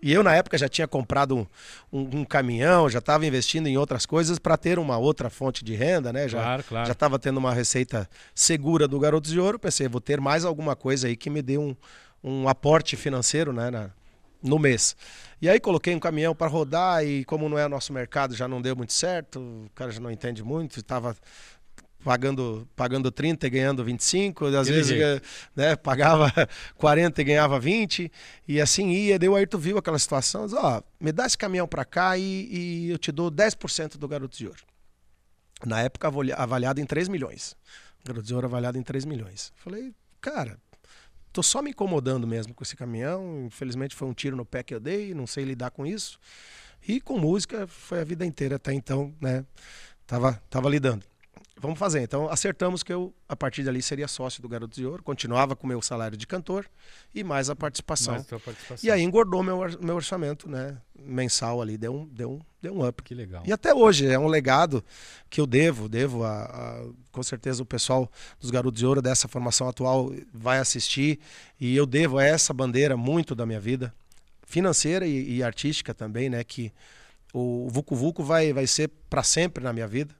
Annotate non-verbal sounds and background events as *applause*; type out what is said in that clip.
E eu, na época, já tinha comprado um, um, um caminhão, já estava investindo em outras coisas para ter uma outra fonte de renda, né? Já, Claro, claro. já estava tendo uma receita segura do Garotos de Ouro. Pensei, vou ter mais alguma coisa aí que me dê um, um aporte financeiro, né? na- no mês. E aí coloquei um caminhão para rodar e como não é nosso mercado, já não deu muito certo. O cara já não entende muito, estava pagando pagando 30 e ganhando 25, às vezes jeito. né, pagava *laughs* 40 e ganhava 20, e assim ia. Daí o Ayrton viu aquela situação, ó, me dá esse caminhão para cá e, e eu te dou 10% do Garotos de Ouro. Na época avali- avaliado em 3 milhões. Garotos de Ouro avaliado em 3 milhões. Falei, cara, tô só me incomodando mesmo com esse caminhão. Infelizmente foi um tiro no pé que eu dei, não sei lidar com isso. E com música foi a vida inteira até então, né? Tava, tava lidando. Vamos fazer. Então acertamos que eu, a partir dali, seria sócio do Garotos de Ouro, continuava com o meu salário de cantor e mais a participação. Mais a participação. E aí engordou meu, meu orçamento, né? Mensal ali, deu um, deu um, deu um up. Que legal. E até hoje é um legado que eu devo, devo a, a- com certeza o pessoal dos Garotos de Ouro dessa formação atual vai assistir e eu devo a essa bandeira muito da minha vida, financeira e, e artística também, né? Que o Vucu Vucu vai, vai ser para sempre na minha vida.